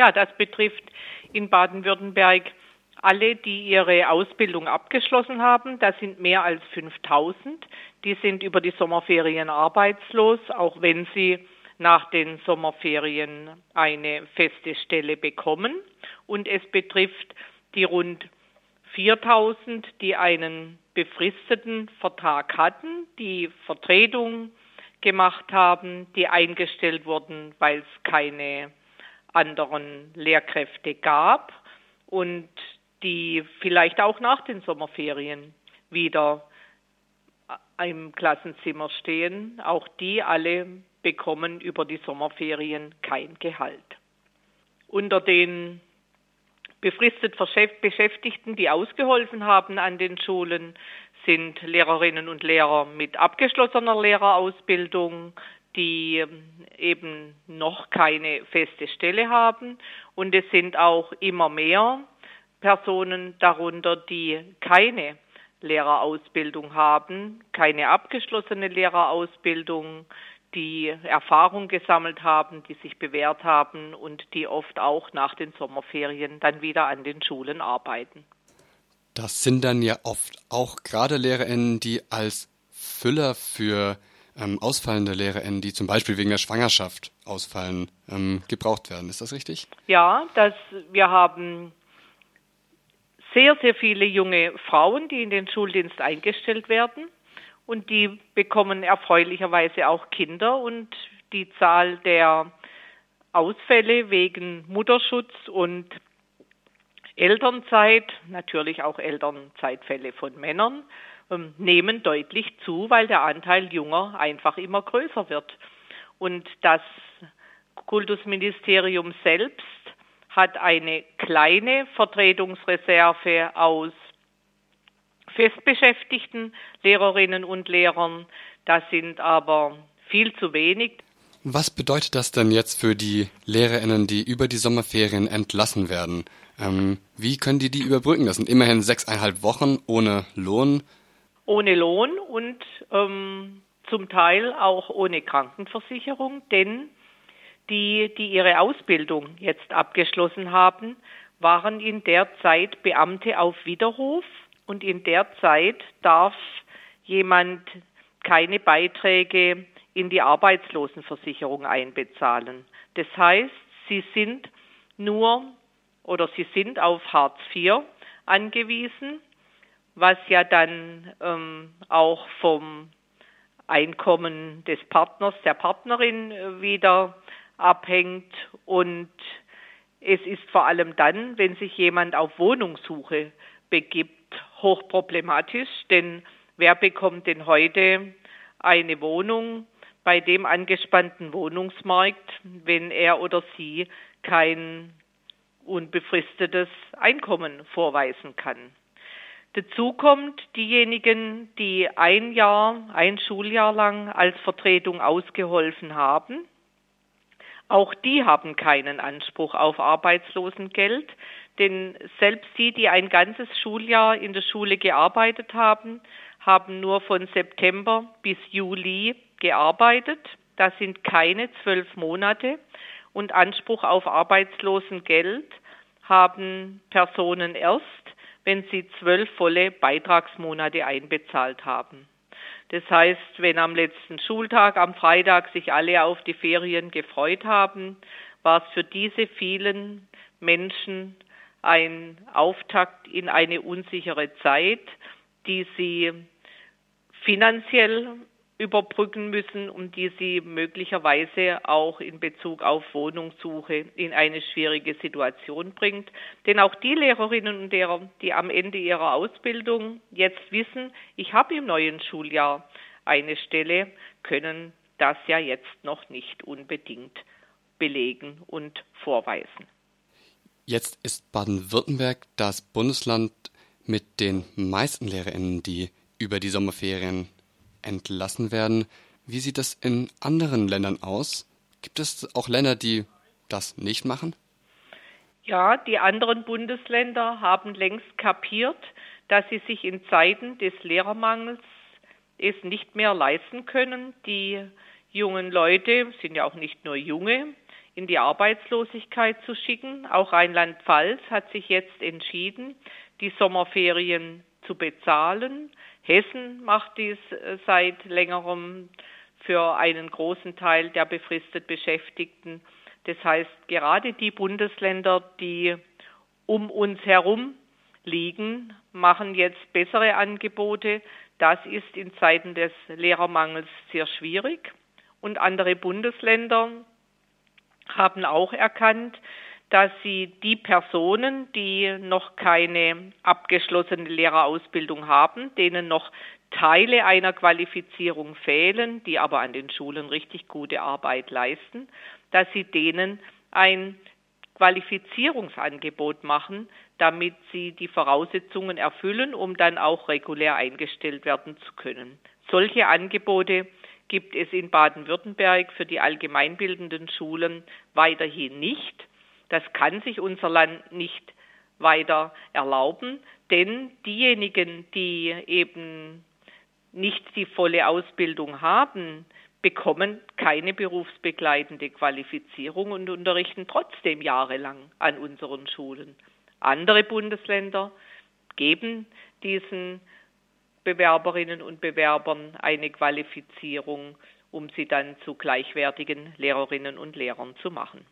Ja, das betrifft in Baden-Württemberg alle, die ihre Ausbildung abgeschlossen haben. Das sind mehr als 5000. Die sind über die Sommerferien arbeitslos, auch wenn sie nach den Sommerferien eine feste Stelle bekommen. Und es betrifft die rund 4000, die einen befristeten Vertrag hatten, die Vertretung gemacht haben, die eingestellt wurden, weil es keine anderen Lehrkräfte gab und die vielleicht auch nach den Sommerferien wieder im Klassenzimmer stehen. Auch die alle bekommen über die Sommerferien kein Gehalt. Unter den befristet Beschäftigten, die ausgeholfen haben an den Schulen, sind Lehrerinnen und Lehrer mit abgeschlossener Lehrerausbildung, die ähm, eben noch keine feste Stelle haben. Und es sind auch immer mehr Personen darunter, die keine Lehrerausbildung haben, keine abgeschlossene Lehrerausbildung, die Erfahrung gesammelt haben, die sich bewährt haben und die oft auch nach den Sommerferien dann wieder an den Schulen arbeiten. Das sind dann ja oft auch gerade LehrerInnen, die als Füller für ähm, ausfallende LehrerInnen, die zum Beispiel wegen der Schwangerschaft ausfallen, ähm, gebraucht werden. Ist das richtig? Ja, das, wir haben sehr, sehr viele junge Frauen, die in den Schuldienst eingestellt werden und die bekommen erfreulicherweise auch Kinder und die Zahl der Ausfälle wegen Mutterschutz und Elternzeit, natürlich auch Elternzeitfälle von Männern, ähm, nehmen deutlich zu, weil der Anteil junger einfach immer größer wird. Und das Kultusministerium selbst hat eine kleine Vertretungsreserve aus festbeschäftigten Lehrerinnen und Lehrern. Das sind aber viel zu wenig. Was bedeutet das denn jetzt für die Lehrerinnen, die über die Sommerferien entlassen werden? Ähm, wie können die die überbrücken? Das sind immerhin sechseinhalb Wochen ohne Lohn. Ohne Lohn und ähm, zum Teil auch ohne Krankenversicherung, denn die, die ihre Ausbildung jetzt abgeschlossen haben, waren in der Zeit Beamte auf Widerruf und in der Zeit darf jemand keine Beiträge in die Arbeitslosenversicherung einbezahlen. Das heißt, sie sind nur oder sie sind auf Hartz IV angewiesen, was ja dann ähm, auch vom Einkommen des Partners, der Partnerin äh, wieder abhängt. Und es ist vor allem dann, wenn sich jemand auf Wohnungssuche begibt, hochproblematisch, denn wer bekommt denn heute eine Wohnung bei dem angespannten Wohnungsmarkt, wenn er oder sie kein unbefristetes Einkommen vorweisen kann? Dazu kommt diejenigen, die ein Jahr, ein Schuljahr lang als Vertretung ausgeholfen haben. Auch die haben keinen Anspruch auf Arbeitslosengeld, denn selbst die, die ein ganzes Schuljahr in der Schule gearbeitet haben, haben nur von September bis Juli gearbeitet. Das sind keine zwölf Monate. Und Anspruch auf Arbeitslosengeld haben Personen erst, wenn sie zwölf volle Beitragsmonate einbezahlt haben. Das heißt, wenn am letzten Schultag, am Freitag sich alle auf die Ferien gefreut haben, war es für diese vielen Menschen ein Auftakt in eine unsichere Zeit, die sie finanziell überbrücken müssen und die sie möglicherweise auch in Bezug auf Wohnungssuche in eine schwierige Situation bringt. Denn auch die Lehrerinnen und Lehrer, die am Ende ihrer Ausbildung jetzt wissen, ich habe im neuen Schuljahr eine Stelle, können das ja jetzt noch nicht unbedingt belegen und vorweisen. Jetzt ist Baden-Württemberg das Bundesland mit den meisten Lehrerinnen, die über die Sommerferien entlassen werden. Wie sieht das in anderen Ländern aus? Gibt es auch Länder, die das nicht machen? Ja, die anderen Bundesländer haben längst kapiert, dass sie sich in Zeiten des Lehrermangels es nicht mehr leisten können. Die jungen Leute sind ja auch nicht nur junge, in die Arbeitslosigkeit zu schicken. Auch Rheinland-Pfalz hat sich jetzt entschieden, die Sommerferien zu bezahlen. Hessen macht dies äh, seit längerem für einen großen Teil der befristet Beschäftigten. Das heißt, gerade die Bundesländer, die um uns herum liegen, machen jetzt bessere Angebote. Das ist in Zeiten des Lehrermangels sehr schwierig. Und andere Bundesländer haben auch erkannt, dass sie die Personen, die noch keine abgeschlossene Lehrerausbildung haben, denen noch Teile einer Qualifizierung fehlen, die aber an den Schulen richtig gute Arbeit leisten, dass sie denen ein Qualifizierungsangebot machen, damit sie die Voraussetzungen erfüllen, um dann auch regulär eingestellt werden zu können. Solche Angebote gibt es in Baden-Württemberg für die allgemeinbildenden Schulen weiterhin nicht. Das kann sich unser Land nicht weiter erlauben, denn diejenigen, die eben nicht die volle Ausbildung haben, bekommen keine berufsbegleitende Qualifizierung und unterrichten trotzdem jahrelang an unseren Schulen. Andere Bundesländer geben diesen Bewerberinnen und Bewerbern eine Qualifizierung, um sie dann zu gleichwertigen Lehrerinnen und Lehrern zu machen.